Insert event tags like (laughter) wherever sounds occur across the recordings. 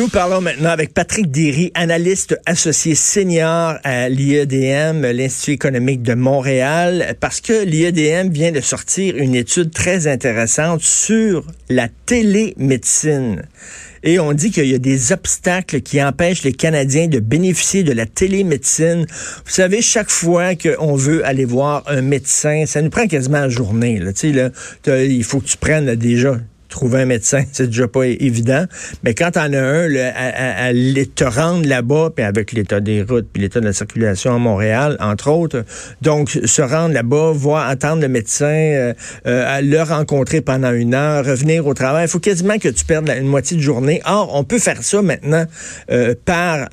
Nous parlons maintenant avec Patrick Derry, analyste associé senior à l'IEDM, l'Institut économique de Montréal, parce que l'IEDM vient de sortir une étude très intéressante sur la télémédecine. Et on dit qu'il y a des obstacles qui empêchent les Canadiens de bénéficier de la télémédecine. Vous savez, chaque fois qu'on veut aller voir un médecin, ça nous prend quasiment une journée. Là. Tu sais, là, il faut que tu prennes déjà trouver un médecin, (laughs) c'est déjà pas évident. Mais quand t'en as un, là, à, à, te rendre là-bas, puis avec l'état des routes, puis l'état de la circulation à Montréal, entre autres, donc se rendre là-bas, voir, attendre le médecin, euh, euh, le rencontrer pendant une heure, revenir au travail, il faut quasiment que tu perdes une moitié de journée. Or, on peut faire ça maintenant euh, par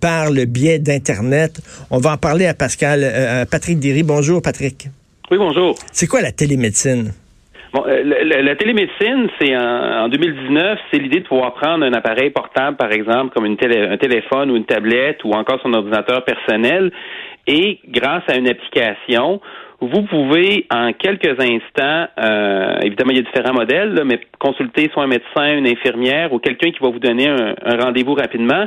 par le biais d'internet. On va en parler à Pascal, à Patrick Derry. Bonjour, Patrick. Oui, bonjour. C'est quoi la télémédecine? Bon, euh, la, télémédecine, c'est en, 2019, c'est l'idée de pouvoir prendre un appareil portable, par exemple, comme un téléphone ou une tablette ou encore son ordinateur personnel, et grâce à une application, vous pouvez en quelques instants, euh, évidemment il y a différents modèles, mais consulter soit un médecin, une infirmière ou quelqu'un qui va vous donner un rendez-vous rapidement,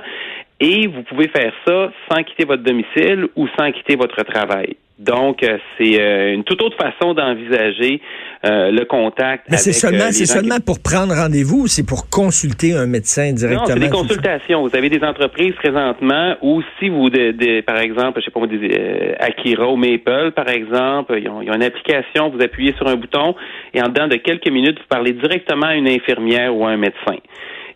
et vous pouvez faire ça sans quitter votre domicile ou sans quitter votre travail. Donc, euh, c'est euh, une toute autre façon d'envisager euh, le contact. Mais c'est seulement, c'est seulement pour prendre rendez-vous ou c'est pour consulter un médecin directement? Non, c'est des consultations. Vous avez des entreprises présentement où si vous, de, par exemple, je sais pas des Akira ou Maple, par exemple, ils ont, ils ont, une application, vous appuyez sur un bouton et en dedans de quelques minutes, vous parlez directement à une infirmière ou à un médecin.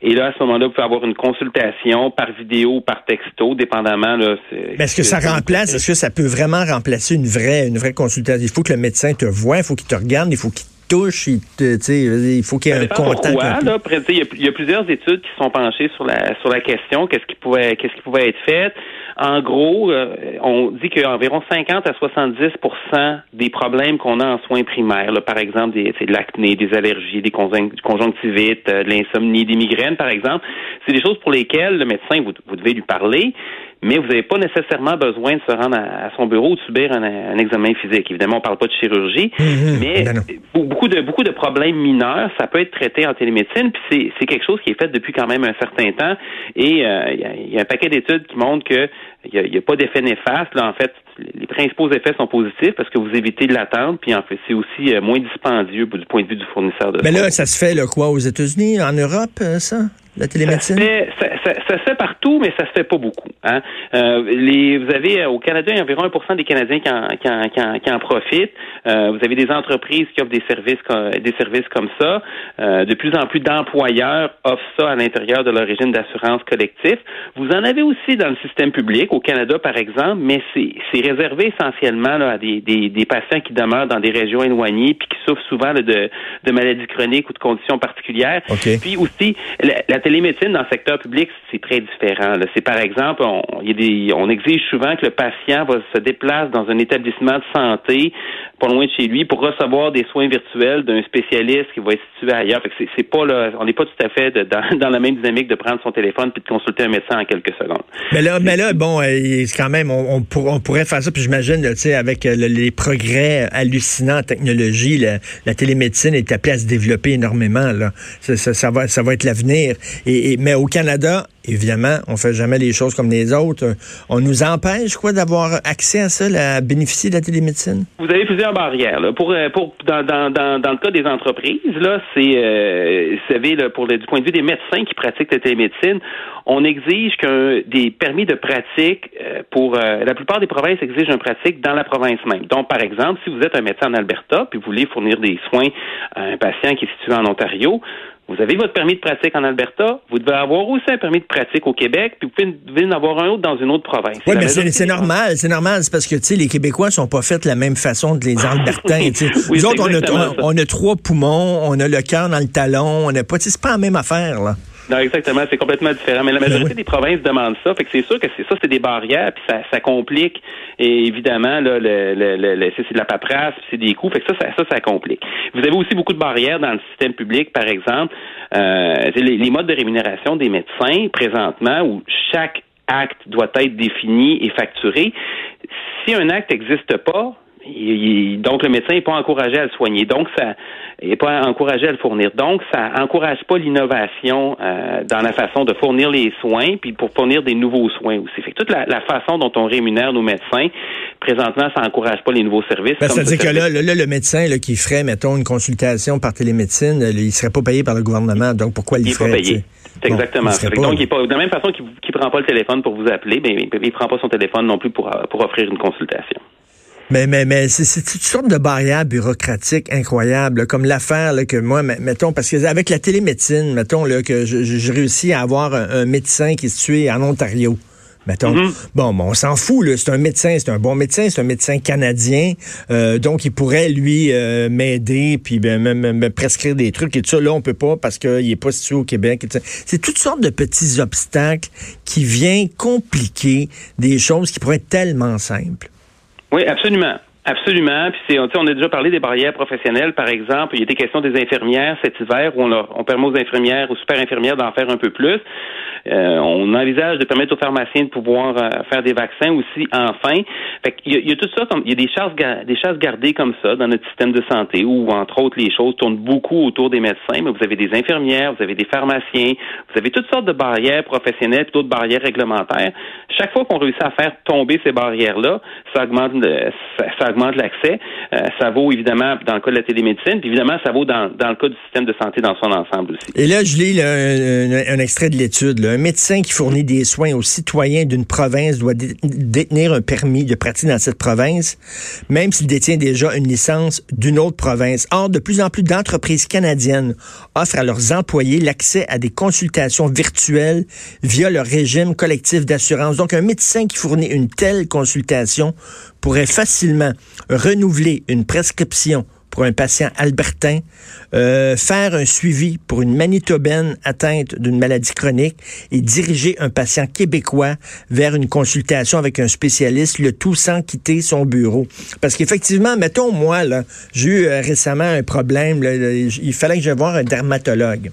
Et là, à ce moment-là, vous pouvez avoir une consultation par vidéo ou par texto, dépendamment. Là, Mais est-ce que ça remplace, est-ce que ça peut vraiment remplacer une vraie, une vraie consultation? Il faut que le médecin te voie, il faut qu'il te regarde, il faut qu'il touche, il, il faut qu'il y ait un contact. Pourquoi, là, il, y a, plusieurs études qui sont penchées sur la sur la question, qu'est-ce qui pouvait qu'est-ce qui pouvait être fait. En gros, euh, on dit qu'environ 50 à 70% des problèmes qu'on a en soins primaires, là, par exemple, des, de l'acné, des allergies, des conjonctivites, euh, de l'insomnie, des migraines, par exemple, c'est des choses pour lesquelles le médecin, vous, vous devez lui parler, mais vous n'avez pas nécessairement besoin de se rendre à, son bureau ou de subir un, examen physique. Évidemment, on ne parle pas de chirurgie, mhm. mais ben beaucoup de beaucoup de problèmes mineurs, ça peut être traité en télémédecine, puis c'est quelque chose qui est fait depuis quand même un certain temps, et euh, il y, a un paquet d'études qui montrent que il n'y a, pas d'effet néfaste. Là, en fait, les principaux effets sont positifs parce que vous évitez de l'attendre, puis en fait, c'est aussi euh, moins dispendieux du point de vue du fournisseur de Mais là, ça se fait le quoi aux États-Unis, en Europe, euh, ça? la télémédecine? Ça se, fait, partout, mais ça se fait pas beaucoup. Hein. Euh, les, vous avez euh, au Canada, il y a environ 1% des Canadiens qui en, qui en, qui en, qui en profitent. Euh, vous avez des entreprises qui offrent des services, des services comme ça. De plus en plus d'employeurs offrent ça à l'intérieur de leur régime d'assurance collectif. Vous en avez aussi dans le système public, au Canada par exemple, mais c'est réservé essentiellement là, à des, des, des, patients qui demeurent dans des régions éloignées puis qui souffrent souvent de, de maladies chroniques ou de conditions particulières. Puis aussi, la, la télémédecine dans le secteur public, c'est très différent. C'est par exemple, on, y a des, on exige souvent que le patient va se déplace dans un établissement de santé pas loin de chez lui pour recevoir des soins virtuels d'un spécialiste qui va être situé ailleurs. C'est, pas là, on n'est pas tout à fait (laughs) dans, la même dynamique de prendre son téléphone puis de consulter un médecin en quelques secondes. Mais là, mais là, bon, euh, quand même, on, pourrait faire ça. Puis j'imagine, tu sais, avec euh, les progrès hallucinants en technologie, la, télémédecine est appelée à se développer énormément. Là, ça, va, ça va être l'avenir. Et, mais au Canada, évidemment, on fait jamais les choses comme les autres. On nous empêche quoi d'avoir accès à ça, à bénéficier de la télémédecine? Vous avez plusieurs barrières. Euh, dans, le cas des entreprises, là, c'est euh, vous savez, pour le, du point de vue des médecins qui pratiquent la télémédecine, on exige des permis de pratique euh, pour euh, la plupart des provinces exigent un pratique dans la province même. Donc, par exemple, si vous êtes un médecin en Alberta puis vous voulez fournir des soins à un patient qui est situé en Ontario, vous avez votre permis de pratique en Alberta, vous devez avoir aussi un permis de pratique au Québec, puis vous devez en avoir un autre dans une autre province. Oui, mais c'est normal, c'est normal, c'est parce que tu sais, les Québécois sont pas faits de la même façon que les (laughs) Albertains. oui, Nous autres, on a, on a, trois poumons, on a le cœur dans le talon, on n'a pas, c'est pas la même affaire là. Non, exactement. C'est complètement différent. Mais la ben majorité des provinces demandent ça. Fait que c'est sûr que c'est ça, c'est des barrières, puis ça, ça complique. Et évidemment, là, le, le, le, c'est de la paperasse, puis c'est des coûts. Fait que ça, ça, ça, ça complique. Vous avez aussi beaucoup de barrières dans le système public, par exemple. Euh, les, les modes de rémunération des médecins présentement, où chaque acte doit être défini et facturé. Si un acte n'existe pas, donc le médecin n'est pas encouragé à le soigner. Donc ça n'est pas encouragé à le fournir. Donc ça encourage pas l'innovation euh, dans la façon de fournir les soins, puis pour fournir des nouveaux soins aussi. Fait que toute la, façon dont on rémunère nos médecins, présentement, ça encourage pas les nouveaux services. Ben, C'est-à-dire que là, le médecin là, qui ferait, mettons, une consultation par télémédecine, il serait pas payé par le gouvernement. Donc pourquoi il, il ferait? Pas payé. exactement. donc, il pas, de la même façon qu'il ne prend pas le téléphone pour vous appeler, ben, il ne prend pas son téléphone non plus pour, pour offrir une consultation. Mais, mais, mais c'est une sorte de barrière bureaucratique incroyable, comme l'affaire que moi, mettons, parce que avec la télémédecine, mettons là, que je, réussis à avoir un, médecin qui est situé en Ontario. Mettons. Mm-hmm. Bon, on s'en fout, c'est un médecin, c'est un bon médecin, c'est un médecin canadien, euh, donc il pourrait lui euh, m'aider puis ben, me, prescrire des trucs et tout ça. Là, on peut pas parce qu'il est pas situé au Québec. C'est toutes sortes de petits obstacles qui viennent compliquer des choses qui pourraient être tellement simples. Oui, absolument. Absolument. Puis on a déjà parlé des barrières professionnelles, par exemple. Il y a des questions des infirmières cet hiver où on, on permet aux infirmières, aux super infirmières d'en faire un peu plus. Euh, on envisage de permettre aux pharmaciens de pouvoir euh, faire des vaccins aussi enfin. Fait il, y a, il y a tout ça comme il y a des choses des choses gardées comme ça dans notre système de santé où entre autres les choses tournent beaucoup autour des médecins, mais vous avez des infirmières, vous avez des pharmaciens, vous avez toutes sortes de barrières professionnelles, d'autres barrières réglementaires. Chaque fois qu'on réussit à faire tomber ces barrières là, ça augmente ça, augmente l'accès. Euh, ça vaut évidemment dans le cas de la télémédecine, puis évidemment ça vaut dans, dans le cas du système de santé dans son ensemble aussi. Et là, je lis un, un, extrait de l'étude. Un médecin qui fournit des soins aux citoyens d'une province doit détenir un permis de pratique dans cette province, même s'il détient déjà une licence d'une autre province. Or, de plus en plus d'entreprises canadiennes offrent à leurs employés l'accès à des consultations virtuelles via leur régime collectif d'assurance. Donc, un médecin qui fournit une telle consultation pourrait facilement renouveler une prescription pour un patient albertain, euh, faire un suivi pour une Manitobaine atteinte d'une maladie chronique et diriger un patient québécois vers une consultation avec un spécialiste, le tout sans quitter son bureau. Parce qu'effectivement, mettons moi, là, j'ai eu euh, récemment un problème, il fallait que je voir un dermatologue.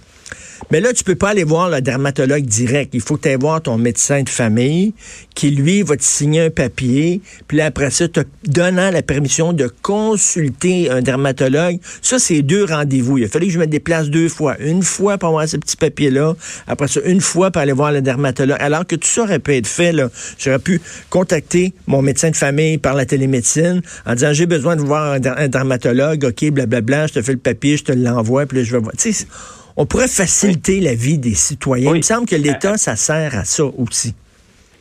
Mais là, tu peux pas aller voir le dermatologue direct. Il faut que voir ton médecin de famille qui, lui, va te signer un papier. Puis là, après ça, te donnant la permission de consulter un dermatologue. Ça, c'est deux rendez-vous. Il a fallu que je me déplace deux fois. Une fois pour avoir ce petit papier-là. Après ça, une fois pour aller voir le dermatologue. Alors que tout ça aurait pu être fait, là. J'aurais pu contacter mon médecin de famille par la télémédecine en disant, j'ai besoin de voir un, dermatologue. OK, blablabla, je te fais le papier, je te l'envoie. Puis là, je vais voir. On pourrait faciliter la vie des citoyens. Il me semble que l'État, ça sert à ça aussi.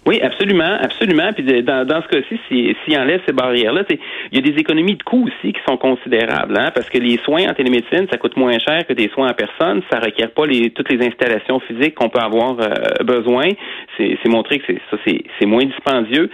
Oui, absolument, absolument. Puis dans, dans ce cas-ci, s'il si, enlève ces barrières-là, il y a des économies de coûts aussi qui sont considérables, hein, parce que les soins en télémédecine, ça coûte moins cher que des soins en personne. Ça requiert pas les, toutes les installations physiques qu'on peut avoir euh, besoin. C'est montré que ça, c'est moins dispendieux.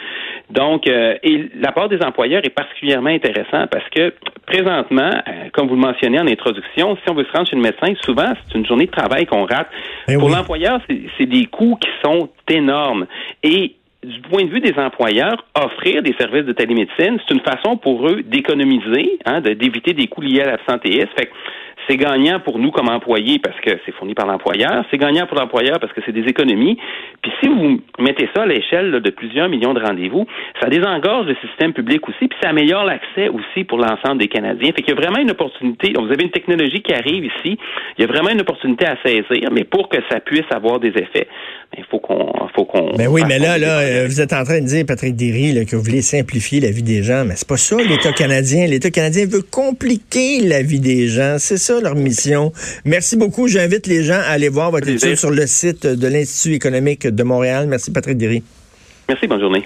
Donc, euh, et l'apport des employeurs est particulièrement intéressant parce que présentement, euh, comme vous le mentionnez en introduction, si on veut se rendre chez le médecin, souvent c'est une journée de travail qu'on rate. Eh Pour l'employeur, c'est des coûts qui sont énormes. Et du point de vue des employeurs, offrir des services de télémédecine, c'est une façon pour eux d'économiser, hein, d'éviter des coûts liés à l'absentéisme. Fait c'est gagnant pour nous comme employés parce que c'est fourni par l'employeur. C'est gagnant pour l'employeur parce que c'est des économies. Puis si vous mettez ça à l'échelle de plusieurs millions de rendez-vous, ça désengorge le système public aussi, puis ça améliore l'accès aussi pour l'ensemble des Canadiens. Fait qu'il y a vraiment une opportunité. Vous avez une technologie qui arrive ici. Il y a vraiment une opportunité à saisir, mais pour que ça puisse avoir des effets, il faut qu'on, faut qu'on. Mais oui, mais là, là, euh, vous êtes en train de dire, Patrick Derry, que vous voulez simplifier la vie des gens, mais c'est pas ça l'État canadien. L'État canadien veut compliquer la vie des gens. C'est ça leur mission. Merci beaucoup. J'invite les gens à aller voir votre Plaisir. étude sur le site de l'Institut économique de Montréal. Merci, Patrick Derry. Merci, bonne journée.